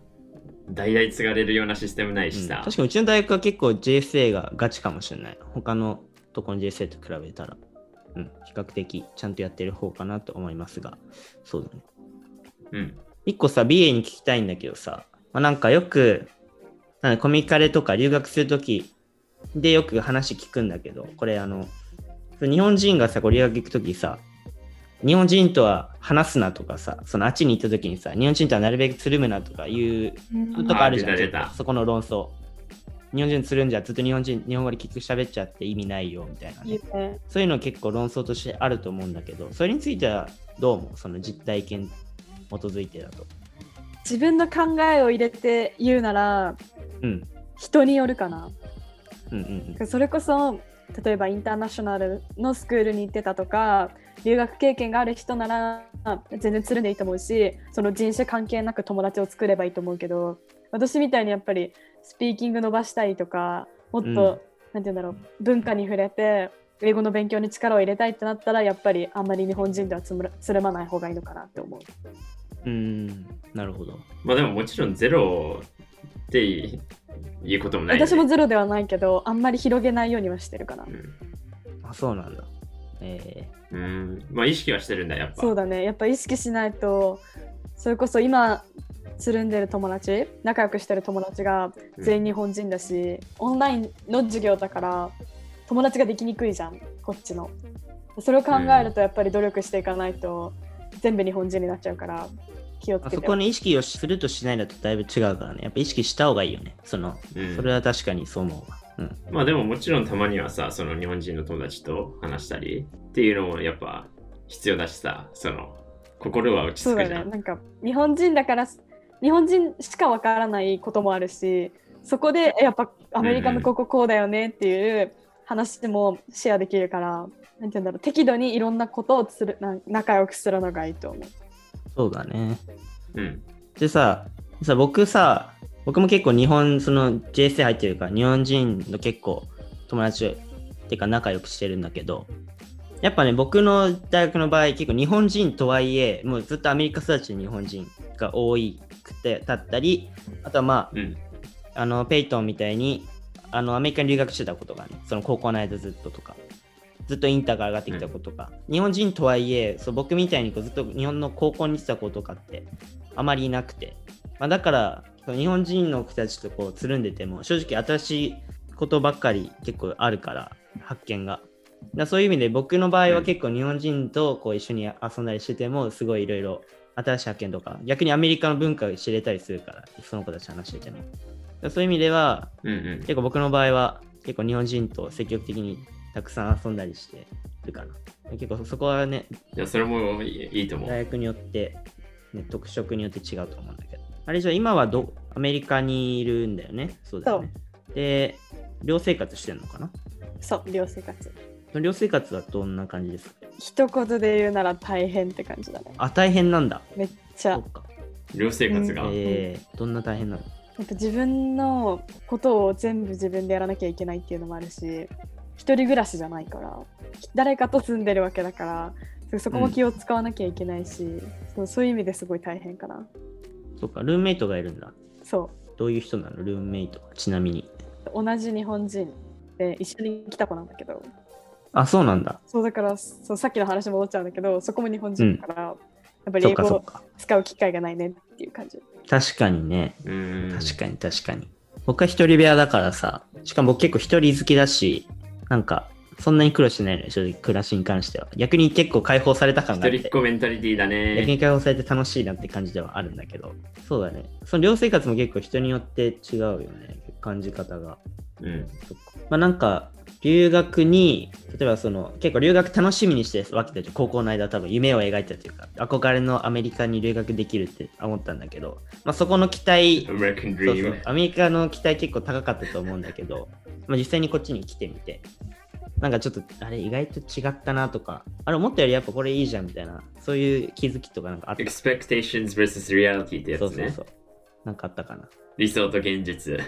[SPEAKER 2] 代々継がれるようなシステムないし
[SPEAKER 1] うん
[SPEAKER 2] さ。
[SPEAKER 1] 確かにうちの大学は結構 JSA がガチかもしれない。他のとこの JSA と比べたら、うん、比較的ちゃんとやってる方かなと思いますが、そうだね。
[SPEAKER 2] うん。
[SPEAKER 1] 一個さ、BA に聞きたいんだけどさ、まあ、なんかよく、なんかコミカレとか留学するときでよく話聞くんだけど、これあの、日本人がさ、こう留学行くときさ、日本人とは話すなとかさ、そのあっちに行ったときにさ、日本人とはなるべくつるむなとかいうとかあるじゃん。
[SPEAKER 2] あ出た出た
[SPEAKER 1] ちょっとそこの論争。日本人つるんじゃずっと日本人、日本語で聞く喋っちゃって意味ないよみたいな、ね
[SPEAKER 3] いい。ね
[SPEAKER 1] そういうの結構論争としてあると思うんだけど、それについてはどうもその実体験基づいてだと。
[SPEAKER 3] 自分の考えを入れて言うなら
[SPEAKER 1] うん。
[SPEAKER 3] 人によるかな。
[SPEAKER 1] うんうんうん。
[SPEAKER 3] それこそ例えばインターナショナルのスクールに行ってたとか留学経験がある人なら全然つるんでいいと思うしその人種関係なく友達を作ればいいと思うけど私みたいにやっぱりスピーキング伸ばしたいとかもっと、
[SPEAKER 1] うん
[SPEAKER 3] なんて言うんだろう文化に触れて英語の勉強に力を入れたいってなったらやっぱりあんまり日本人ではつむらつるまない方がいいのかなって思う。
[SPEAKER 1] うーん、なるほど。
[SPEAKER 2] まあでももちろんゼロっていうこともない、ね。
[SPEAKER 3] 私もゼロではないけどあんまり広げないようにはしてるかな
[SPEAKER 2] う。ん。
[SPEAKER 1] あ、そうなんだ。え
[SPEAKER 2] うん。まあ意識はしてるんだ、やっぱ。
[SPEAKER 3] そうだねやっぱ意識しないとそれこそ今つるんでる友達仲良くしてる友達が全員日本人だし、オンラインの授業だから友達ができにくいじゃんこっちのそれを考えるとやっぱり努力していかないと全部日本人になっちゃうから気をつけて
[SPEAKER 1] そこに意識をするとしないだとだいぶ違うからね。やっぱ意識した方がいいよね。その、
[SPEAKER 2] うん
[SPEAKER 1] それは確かにそう思うわ。うん。
[SPEAKER 2] まあでももちろんたまにはさ、その日本人の友達と話したりっていうのもやっぱ必要だしさ、その心は落ち
[SPEAKER 3] そうだ
[SPEAKER 2] 着くじゃん。
[SPEAKER 3] ねなんか日本人だから日本人しかわからないこともあるしそこでえやっぱアメリカのこここうだよねっていう話もシェアできるから、なんて言うんだろう適度にいろんなことをするな仲良くするのがいいと思う。
[SPEAKER 1] そうだね。
[SPEAKER 2] うん。
[SPEAKER 1] でさ、さ僕さ、僕も結構日本、その JSA 入ってるから、日本人の結構友達っていうか仲良くしてるんだけど、やっぱね、僕の大学の場合、結構日本人とはいえ、もうずっとアメリカ育ちの日本人が多くて、だったり、あとはまあ、
[SPEAKER 2] うん。
[SPEAKER 1] あの、ペイトンみたいに、あの、アメリカに留学してたことがね、その高校の間ずっととか、ずっとインターから上がってきた子とか、日本人とはいえ、そう僕みたいにこうずっと日本の高校に行ってた子とかってあまりいなくて、まあ、だから、日本人の子たちとこうつるんでても、正直新しいことばっかり結構あるから、発見が。だそういう意味で僕の場合は結構日本人とこう一緒に遊んだりしてても、すごいいろいろ新しい発見とか、逆にアメリカの文化が知れたりするから、その子たちと話してても。そういう意味では、
[SPEAKER 2] うんうん。
[SPEAKER 1] 結構僕の場合は結構日本人と積極的にたくさん遊んだりしてるかな。結構そこはね、
[SPEAKER 2] いや、それもいいいいと思う。
[SPEAKER 1] 大学によって、ね、特色によって違うと思うんだけど。あれじゃあ今はどアメリカにいるんだよね？そうだよね。で、寮生活してんのかな？
[SPEAKER 3] そう、寮生活。
[SPEAKER 1] 寮生活はどんな感じですか？
[SPEAKER 3] 一言で言うなら大変って感じだね。
[SPEAKER 1] あ、大変なんだ。
[SPEAKER 3] めっちゃ
[SPEAKER 1] そっ。か。
[SPEAKER 2] 寮生活が。
[SPEAKER 1] えー、どんな大変なの？
[SPEAKER 3] やっぱ自分のことを全部自分でやらなきゃいけないっていうのもあるし、一人暮らしじゃないから、誰かと住んでるわけだから、そこも気を使わなきゃいけないし、そうそういう意味ですごい大変かな。
[SPEAKER 1] そっか、ルームメイトがいるんだ。
[SPEAKER 3] そ
[SPEAKER 1] どういう人なの？ルームメイトは？ちなみに。
[SPEAKER 3] う、同じ日本人で一緒に来た子なんだけど、
[SPEAKER 1] あ、そうなんだ。
[SPEAKER 3] そうだからそうさっきの話戻っちゃうんだけど、そこも日本人だから、やっぱり英語を。使う機会がないねっていう感じ。
[SPEAKER 1] 確かにね。
[SPEAKER 2] うん。
[SPEAKER 1] 確かに確かに。僕は一人部屋だからさ、しかも僕結構一人好きだし、なんか、そんなに苦労してないのよ、正直暮らしに関しては。逆に結構解放された感があって
[SPEAKER 2] 一人っ。子メンタリティだ
[SPEAKER 1] 逆
[SPEAKER 2] ね。
[SPEAKER 1] に解放されて楽しいなって感じではあるんだけど。そうだね。その寮生活も結構人によって違うよね。感じ方が。
[SPEAKER 2] うん。
[SPEAKER 1] まあなんか、留学に、例えばその、結構留学楽しみにしてわけで高校の間多分夢を描いてたというか、憧れのアメリカに留学できるって思ったんだけど、まあそこの期待、そうそう。アメリカの期待結構高かったと思うんだけど、まあ、実際にこっちに来てみて、なんかちょっと、あれ意外と違ったなとか、あれ思ったよりやっぱこれいいじゃんみたいな、そういう気づきとかなんかあった。
[SPEAKER 2] Expectations versus reality ってやつね
[SPEAKER 1] そうそうそ。う。なんかあったかな。
[SPEAKER 2] 理想と現実。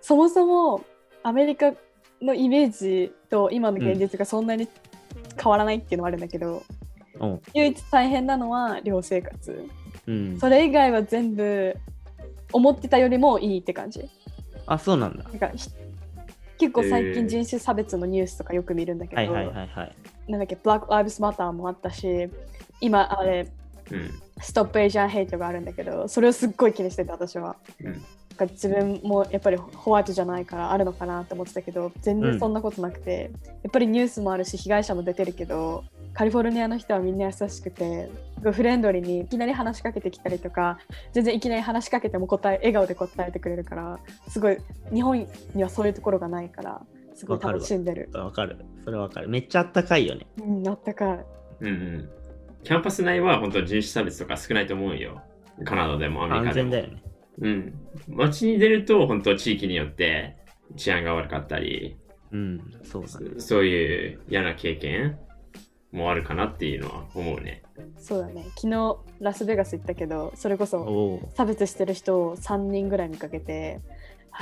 [SPEAKER 3] そもそもアメリカのイメージと今の現実がそんなに変わらないっていうのはあるんだけど、
[SPEAKER 1] うん。
[SPEAKER 3] 唯一大変なのは寮生活。
[SPEAKER 1] うん。
[SPEAKER 3] それ以外は全部思ってたよりもいいって感じ。
[SPEAKER 1] あ、そうなんだ。
[SPEAKER 3] なんかひ結構最近人種差別のニュースとかよく見るんだけど、
[SPEAKER 1] はいはいはいはい。
[SPEAKER 3] なんだっけ、Black Lives Matter もあったし、今あれ、
[SPEAKER 2] うん。
[SPEAKER 3] Stop Asian Hate があるんだけど、それをすっごい気にしてて私は。
[SPEAKER 2] うん
[SPEAKER 3] なんか自分もやっぱりホワイトじゃないからあるのかなって思ってたけど全然そんなことなくて、やっぱりニュースもあるし被害者も出てるけどカリフォルニアの人はみんな優しくてすごいフレンドリーにいきなり話しかけてきたりとか全然いきなり話しかけても答え笑顔で答えてくれるからすごい日本にはそういうところがないからすごい楽しんでる。
[SPEAKER 1] わかる。それわかる。めっちゃあったかいよね。
[SPEAKER 3] うん、あったかい。
[SPEAKER 2] うんうん。キャンパス内は本当人種差別とか少ないと思うよ。カナダでもアメリ
[SPEAKER 1] 安
[SPEAKER 2] カでも。
[SPEAKER 1] 全だよね。
[SPEAKER 2] うん。街に出ると本当地域によって治安が悪かったり、
[SPEAKER 1] うん、そうだね。
[SPEAKER 2] そそういう嫌な経験もあるかなっていうのは思うね。
[SPEAKER 3] そうだね。昨日ラスベガス行ったけどそれこそ差別してる人を3人ぐらい見かけて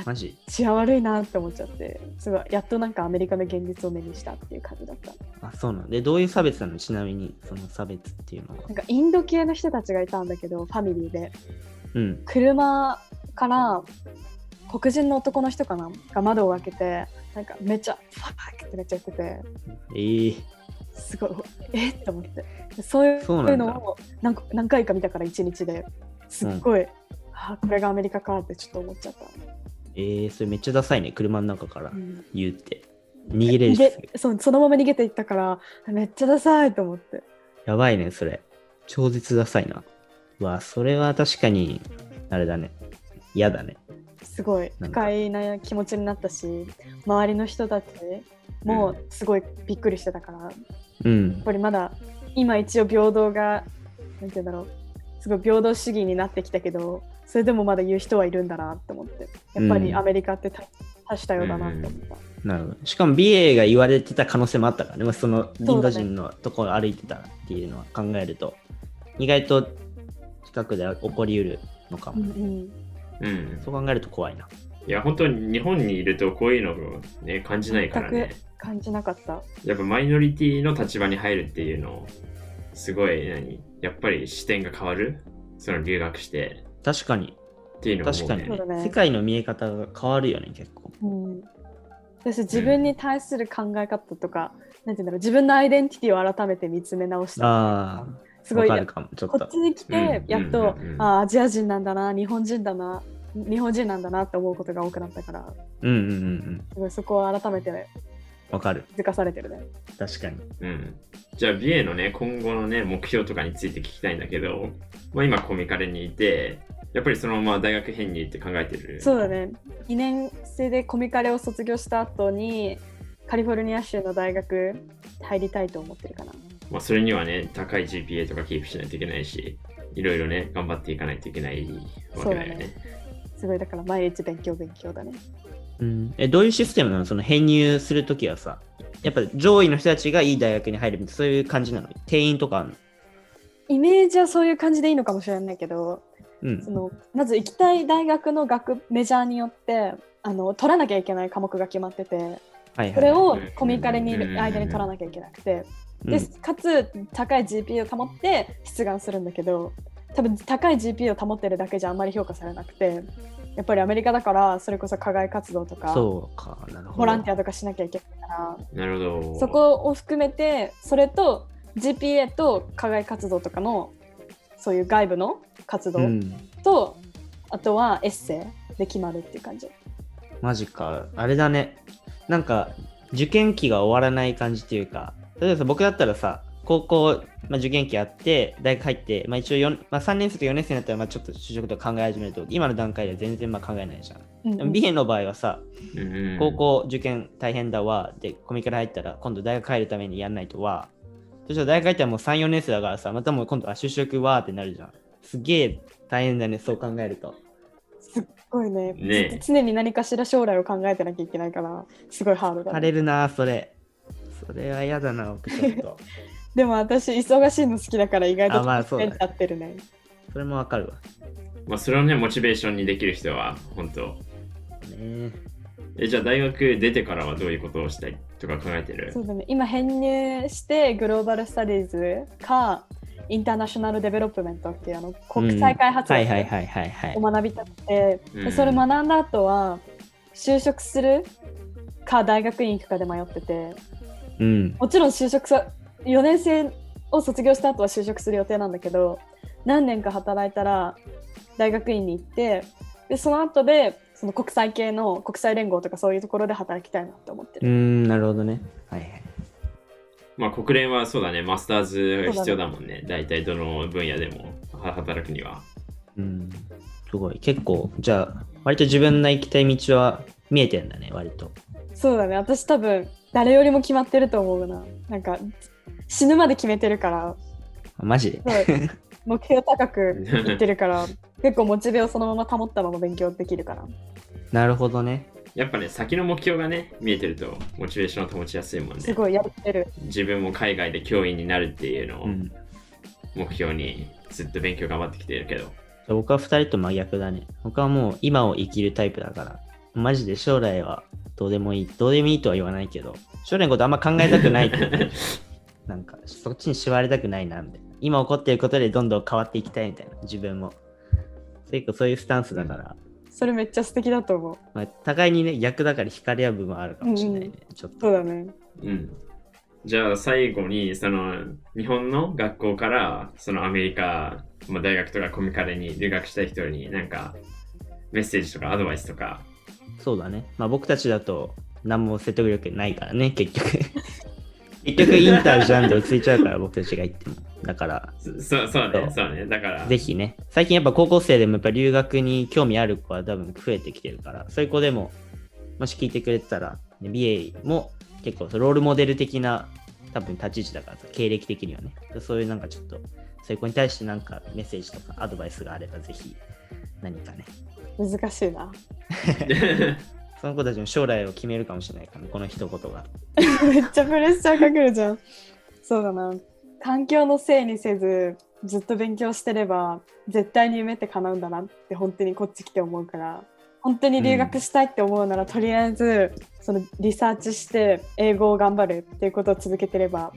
[SPEAKER 1] マジ？
[SPEAKER 3] 治安悪いなって思っちゃってすごい。やっとなんかアメリカの現実を目にしたっていう感じだった。
[SPEAKER 1] あ、そうなんで、どういう差別なの？ちなみに、その差別っていうのは。
[SPEAKER 3] なんかインド系の人たちがいたんだけどファミリーで。
[SPEAKER 1] うん。
[SPEAKER 3] 車から黒人の男の人かな？が窓を開けてなんかめっちゃファーってめっちゃ言ってて。
[SPEAKER 1] えー、
[SPEAKER 3] すごいえって思ってそういうのを何個何回か見たから1日ですっごい、あこれがアメリカかってちょっと思っちゃった、
[SPEAKER 1] えー、それめっちゃダサいね。車の中から
[SPEAKER 3] うん
[SPEAKER 1] 言うって。逃げれるし。
[SPEAKER 3] でそうそのまま逃げていったからめっちゃダサいと思って
[SPEAKER 1] やばいね、それ。超絶ダサいな。うわ、それは確かに、あれだね。嫌だね。
[SPEAKER 3] すごい不快な気持ちになったし周りの人たちもすごいびっくりしてたから、や
[SPEAKER 1] うん
[SPEAKER 3] っ。ぱりまだ今一応平等がなんて言うんだろうすごい平等主義になってきたけどそれでもまだ言う人はいるんだなって思ってやっぱりアメリカって多多種多様だなって思った、
[SPEAKER 1] なるほど。しかも、美瑛が言われてた可能性もあったからね。まあその、インド人のところ歩いてたっていうのは考えると、意外と近くで起こりうるのかも。
[SPEAKER 3] うんうん
[SPEAKER 2] うん。
[SPEAKER 1] そう考えると怖いな。
[SPEAKER 2] いや、本当に日本にいるとこういうのをね、感じないからね。
[SPEAKER 3] 感じなかった。
[SPEAKER 2] やっぱマイノリティの立場に入るっていうのを、すごい何？やっぱり視点が変わる？その留学して。
[SPEAKER 1] 確かに。
[SPEAKER 2] っていうのを思う、ね。
[SPEAKER 1] 確かに。ね。世界の見え方が変わるよね、結構。
[SPEAKER 3] うん、私自分に対する考え方とか、なんて言うんだろう。自分のアイデンティティを改めて見つめ直した。
[SPEAKER 1] ああ、
[SPEAKER 3] すごい。こと。っちに来て
[SPEAKER 2] うん
[SPEAKER 3] やっと、
[SPEAKER 2] うんうん。うん
[SPEAKER 3] ああアジア人なんだな日本人だな日本人なんだなって思うことが多くなったから。
[SPEAKER 1] うんうんうんうん。
[SPEAKER 3] すごいそこを改めて
[SPEAKER 1] わかる。
[SPEAKER 3] 気づかされてるね。
[SPEAKER 1] 確かに。
[SPEAKER 2] うん。じゃあ、美瑛のね、今後のね、目標とかについて聞きたいんだけど、まあ、今、コミカレにいて、やっぱりそのまま大学編に行って考えてる。
[SPEAKER 3] そうだ。ね2年生でコミカレを卒業した後にカリフォルニア州の大学入りたいと思ってるかな。
[SPEAKER 2] まあ、それにはね、高い GPA とかキープしないといけないし、いろいろね、頑張っていかないといけないわけだよね。
[SPEAKER 3] すごいだから毎日勉強勉強だね。
[SPEAKER 1] うん、えどういうシステムなの？その編入するときはさ、やっぱ上位の人たちがいい大学に入るみたいな、そういう感じなの？定員とかあるの？
[SPEAKER 3] イメージはそういう感じでいいのかもしれないけど、
[SPEAKER 1] うん。
[SPEAKER 3] そ。のまず行きたい大学の学メジャーによってあの取らなきゃいけない科目が決まってて。それをコミカレにいる間に取らなきゃいけなくて、で
[SPEAKER 1] うん。
[SPEAKER 3] かつ高い GPA を保って出願するんだけど多分高い GPA を保ってるだけじゃあんまり評価されなくてやっぱりアメリカだからそれこそ課外活動とか
[SPEAKER 1] そうか、なるほど。
[SPEAKER 3] ボランティアとかしなきゃいけないから
[SPEAKER 2] なるほど。
[SPEAKER 3] そこを含めてそれと GPA と課外活動とかのそういう外部の活動
[SPEAKER 1] うん。
[SPEAKER 3] と、あとはエッセイで決まるっていう感じ。
[SPEAKER 1] マジか。あれだね。なんか、受験期が終わらない感じっていうか、例えばさ僕だったらさ、高校、まあ、受験期あって、大学入って、まあ、一応4、まあ、3年生と4年生になったら、まあ、ちょっと就職とか考え始めると、今の段階では全然まあ考えないじゃん。
[SPEAKER 3] うん
[SPEAKER 1] でも、美の場合はさ、
[SPEAKER 2] うんうん
[SPEAKER 1] 高校受験大変だわ、で、コミから入ったら、今度大学入るためにやんないとは、そしたら大学入ったらもう3、4年生だからさ、またもう今度、あ、就職はってなるじゃん。すげえ大変だね、そう考えると。
[SPEAKER 3] すっごいね
[SPEAKER 2] ね
[SPEAKER 3] ずっと常に何かしら将来を考えてなきゃいけないから、すごいハードだ、
[SPEAKER 1] 晴
[SPEAKER 3] ね。
[SPEAKER 1] れるな、それ。それは嫌だな、僕ちょっと。(laughs)
[SPEAKER 3] でも私、忙しいの好きだから意外と
[SPEAKER 1] あまあそうだね
[SPEAKER 3] ちゃってるね。
[SPEAKER 1] それもわかるわ。
[SPEAKER 2] まあ、それをね、モチベーションにできる人は、本当
[SPEAKER 1] ね
[SPEAKER 2] え、じゃあ大学出てからはどういうことをしたいとか考えてる？
[SPEAKER 3] そうだね。今編入してグローバルスタディーズかインターナショナルデベロップメントっていうあの国際開発
[SPEAKER 1] はいはいはいはいはい
[SPEAKER 3] を。学びたくて、
[SPEAKER 2] うん
[SPEAKER 3] でそれ学んだ後は就職するか大学院行くかで迷ってて
[SPEAKER 1] うん。
[SPEAKER 3] もちろん就職さ4年生を卒業した後は就職する予定なんだけど何年か働いたら大学院に行ってでその後でその国際系の国際連合とかそういうところで働きたいなって思ってる。
[SPEAKER 1] うーん、なるほどね。はいはい。
[SPEAKER 2] まあ、国連はそうだね、マスターズが必要だもんね。大体どの分野でもは働くには。
[SPEAKER 1] うん。すごい。結構、じゃあ、割と自分の行きたい道は見えてんだね、割と。
[SPEAKER 3] そうだね私多分誰よりも決まってると思うな。なんか死ぬまで決めてるから
[SPEAKER 1] あマジ？
[SPEAKER 3] 目標高く (laughs) いってるから結構モチベをそのまま保ったまま勉強できるから。
[SPEAKER 1] なるほどね。
[SPEAKER 2] やっぱね、先の目標がね、見えてると、モチベーションを保ちやすいもんね。
[SPEAKER 3] すごいやってる。
[SPEAKER 2] 自分も海外で教員になるっていうのを
[SPEAKER 1] うん。
[SPEAKER 2] 目標にずっと勉強頑張ってきてるけど。
[SPEAKER 1] 僕は二人と真逆だね。僕はもう今を生きるタイプだから、マジで将来はどうでもいい。どうでもいいとは言わないけど、将来のことあんま考えたくないって (laughs) なんか、そっちに縛られたくないな、みたいな。今起こっていることでどんどん変わっていきたいみたいな、自分も。結構そういうスタンスだから、
[SPEAKER 3] それめっちゃ素敵だと思う。
[SPEAKER 1] まあ、互いにね、逆だから惹かれ合う部分はあるかもしれないね。ちょっと。
[SPEAKER 3] そうだね。
[SPEAKER 2] うん。じゃあ最後に、その日本の学校からそのアメリカ、まあ、大学とかコミカレに留学したい人になんかメッセージとかアドバイスとか。
[SPEAKER 1] そうだね。まあ僕たちだと何も説得力ないからね、結局。結局インタージャンで落ち着いちゃうから、僕たちが言っても。だから、
[SPEAKER 2] そそうそうね、
[SPEAKER 1] そう
[SPEAKER 2] そうね。だから、
[SPEAKER 1] ぜひね、最近やっぱ高校生でもやっぱ留学に興味ある子は多分増えてきてるから、そういう子でも、もし聞いてくれてたら、ね、BA も結構ロールモデル的な多分立ち位置だからさ、経歴的にはね。そういうなんかちょっと、そういう子に対してなんかメッセージとかアドバイスがあればぜひ何かね。
[SPEAKER 3] 難しいな。(laughs)
[SPEAKER 1] その子たちの将来を決めるかもしれないから、ね、この一言が。(laughs)
[SPEAKER 3] めっちゃプレッシャーかけるじゃん。そうだな。環境のせいにせず、ずっと勉強してれば、絶対に夢って叶うんだなって本当にこっち来て思うから、本当に留学したいって思うなら、とりあえず、そのリサーチして、英語を頑張るっていうことを続けてれば、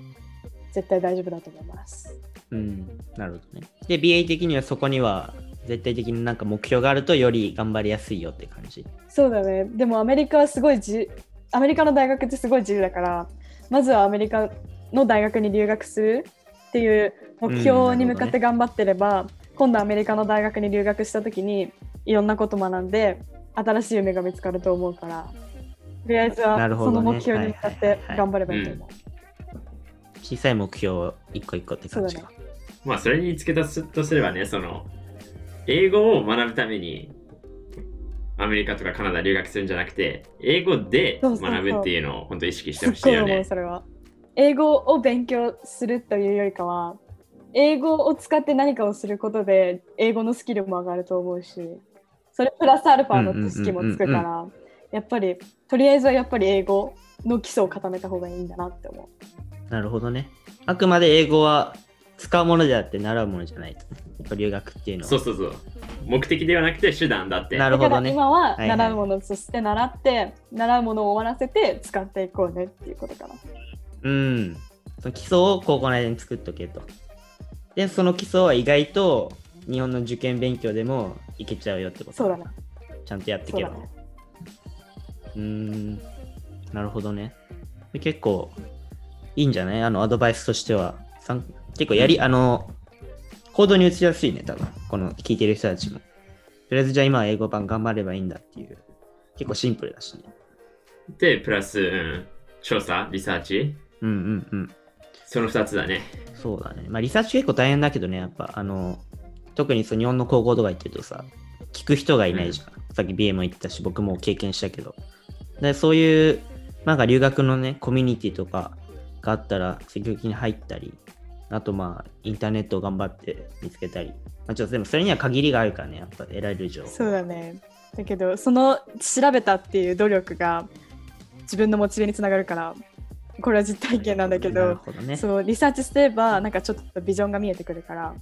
[SPEAKER 3] 絶対大丈夫だと思います。
[SPEAKER 1] うん、なるほどね。で、BA 的にはそこには絶対的になんか目標があるとより頑張りやすいよって感じ。
[SPEAKER 3] そうだね。でもアメリカはすごい自アメリカの大学ってすごい自由だから、まずはアメリカの大学に留学するっていう目標に向かって頑張ってれば、今度アメリカの大学に留学した時にいろんなこと学んで新しい夢が見つかると思うから、とりあえずはそ
[SPEAKER 1] なるほどね
[SPEAKER 3] の目標に向かって頑張ればいいと思う。
[SPEAKER 1] 小さい目標を一個一個って感じか。
[SPEAKER 2] まあ、それに付け足すとすればね、その、英語を学ぶために、アメリカとかカナダ留学するんじゃなくて、英語で学ぶっていうのを本当意識してほしいよね。
[SPEAKER 3] それは。英語を勉強するというよりかは、英語を使って何かをすることで英語のスキルも上がると思うし、それプラスアルファの知識もつくから、やっぱり、とりあえずはやっぱり英語の基礎を固めた方がいいんだなって思う。
[SPEAKER 1] なるほどね。あくまで英語は使うものであって習うものじゃないと。やっぱ留学っていうのは。
[SPEAKER 2] そうそうそう。目的ではなくて手段だって。
[SPEAKER 3] だから
[SPEAKER 1] なるほどね。
[SPEAKER 3] 今は
[SPEAKER 1] はいはい
[SPEAKER 3] 習うものとして習って、習うものを終わらせて使っていこうねっていうことかな。
[SPEAKER 1] うん。その基礎を高校の間に作っとけと。で、その基礎は意外と日本の受験勉強でもいけちゃうよってこと。
[SPEAKER 3] そうだね。
[SPEAKER 1] ちゃんとやっていけば。
[SPEAKER 3] そう
[SPEAKER 1] ん。なるほどね。結構いいんじゃない？あのアドバイスとしては。結構やり、あの、行動に移しやすいね、多分。この聞いてる人たちも。とりあえずじゃあ今は英語版頑張ればいいんだっていう。結構シンプルだしね。
[SPEAKER 2] で、プラス、うん、調査、リサーチ。
[SPEAKER 1] うんうんうん。
[SPEAKER 2] その2つだね。
[SPEAKER 1] そうだね。まあリサーチ結構大変だけどね、やっぱあの、特にそう日本の高校とか行ってるとさ、聞く人がいないじゃん。さっき BA も言ってたし、僕も経験したけど。でそういう、なんか留学のね、コミュニティとかがあったら、積極的に入ったり、あとまあ、インターネットを頑張って見つけたり。まあ、ちょっとでもそれには限りがあるからね、やっぱ得られる情報。
[SPEAKER 3] そうだね。だけど、その調べたっていう努力が自分のモチベにつながるから、これは実体験なんだけ
[SPEAKER 1] なる
[SPEAKER 3] ど、
[SPEAKER 1] ほどね。
[SPEAKER 3] そうリサーチすればなんかちょっとビジョンが見えてくるから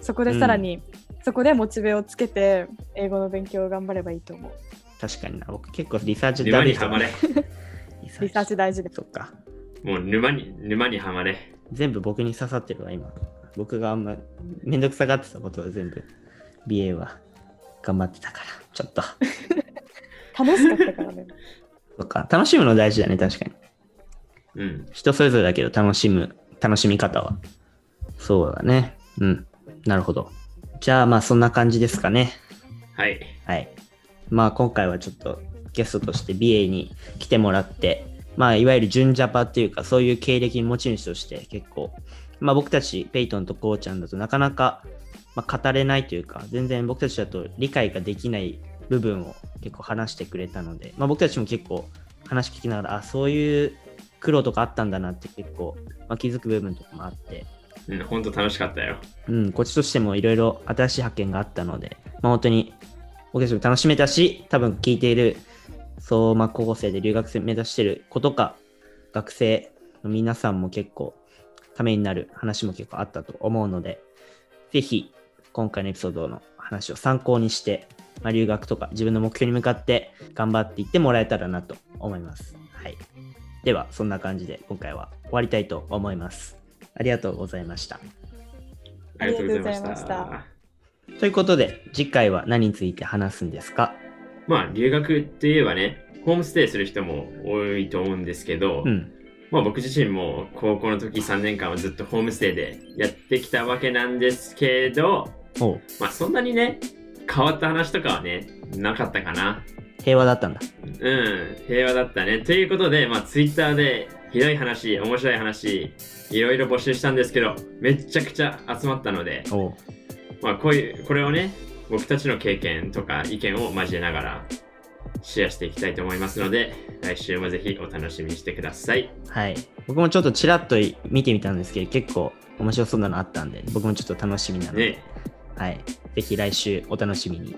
[SPEAKER 3] そこでさらに、そこでモチベをつけて英語の勉強を頑張ればいいと思う
[SPEAKER 1] 確かにな。僕結構リサーチ
[SPEAKER 2] 沼にはまれ。(laughs)
[SPEAKER 1] リサ
[SPEAKER 3] ーチ大事です
[SPEAKER 1] そっか。
[SPEAKER 2] もう沼に、沼にはまれ。
[SPEAKER 1] 全部僕に刺さってるわ、今。僕があんまめんどくさがってたことは全部 BA は頑張ってたから、ちょっと。(laughs)
[SPEAKER 3] 楽しかったからね
[SPEAKER 1] そっか、楽しむの大事だね、確かに。
[SPEAKER 2] うん。
[SPEAKER 1] 人それぞれだけど、楽しむ、楽しみ方は。そうだね。うん。なるほど。じゃあ、まあ、そんな感じですかね。
[SPEAKER 2] はい。
[SPEAKER 1] はい。まあ、今回はちょっとゲストとして BA に来てもらって、まあ、いわゆる純ジャパっていうか、そういう経歴の持ち主として結構、まあ、僕たち、ペイトンとコウちゃんだとなかなか、まあ、語れないというか、全然僕たちだと理解ができない部分を結構話してくれたので、まあ、僕たちも結構話聞きながら、あ、そういう苦労とかあったんだなって結構、まあ、気づく部分とかもあって、
[SPEAKER 2] うん、本当楽しかったよ。
[SPEAKER 1] うん、こっちとしてもいろいろ新しい発見があったので、まあ、本当に僕たちも楽しめたし、多分聞いている、そう、まあ、高校生で留学生目指してる子とか、学生の皆さんも結構、ためになる話も結構あったと思うので、ぜひ、今回のエピソードの話を参考にして、まあ、留学とか自分の目標に向かって頑張っていってもらえたらなと思います。はい。では、そんな感じで今回は終わりたいと思います。ありがとうございました。
[SPEAKER 2] ありがとうございました。
[SPEAKER 1] ということで、次回は何について話すんですか？
[SPEAKER 2] まあ、留学って言えばね、ホームステイする人も多いと思うんですけど、
[SPEAKER 1] うん。
[SPEAKER 2] まあ僕自身も高校の時3年間はずっとホームステイでやってきたわけなんですけど、まあそんなにね、変わった話とかはね、なかったかな。
[SPEAKER 1] 平和だったんだ。
[SPEAKER 2] うん、平和だったね。ということで、まあツイッターでひどい話、面白い話、いろいろ募集したんですけど、めっちゃくちゃ集まったので、まあこういう、これをね、僕たちの経験とか意見を交えながらシェアしていきたいと思いますので、来週もぜひお楽しみにしてください。
[SPEAKER 1] はい。僕もちょっとちらっと見てみたんですけど、結構面白そうなのあったんで、僕もちょっと楽しみなので、
[SPEAKER 2] ね、
[SPEAKER 1] はい。ぜひ来週お楽しみに。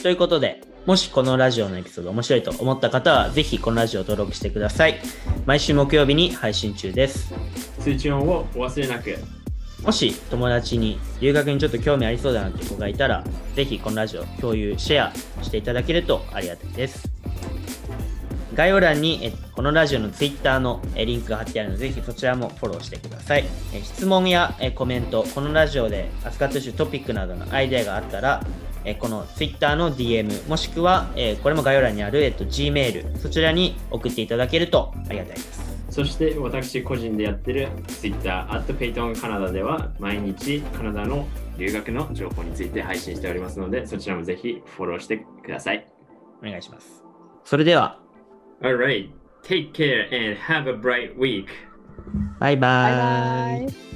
[SPEAKER 1] ということで、もしこのラジオのエピソード面白いと思った方は、ぜひこのラジオを登録してください。毎週木曜日に配信中です。
[SPEAKER 2] 通知音をお忘れなく。
[SPEAKER 1] もし友達に留学にちょっと興味ありそうだなって子がいたら、ぜひこのラジオ共有、シェアしていただけるとありがたいです。概要欄にこのラジオの Twitter のリンクが貼ってあるので、ぜひそちらもフォローしてください。質問やコメント、このラジオで扱ってほしいトピックなどのアイデアがあったら、この Twitter の DM、もしくは、これも概要欄にある、Gmail、そちらに送っていただけるとありがたいです。
[SPEAKER 2] そして私個人でやってる Twitter、@PaytonCanada では毎日カナダの留学の情報について配信しておりますので、そちらもぜひフォローしてください。
[SPEAKER 1] お願いします。それでは、
[SPEAKER 2] Alright, take care and have a bright week.
[SPEAKER 1] バイバ
[SPEAKER 3] バイ
[SPEAKER 1] ーイ。
[SPEAKER 3] バイ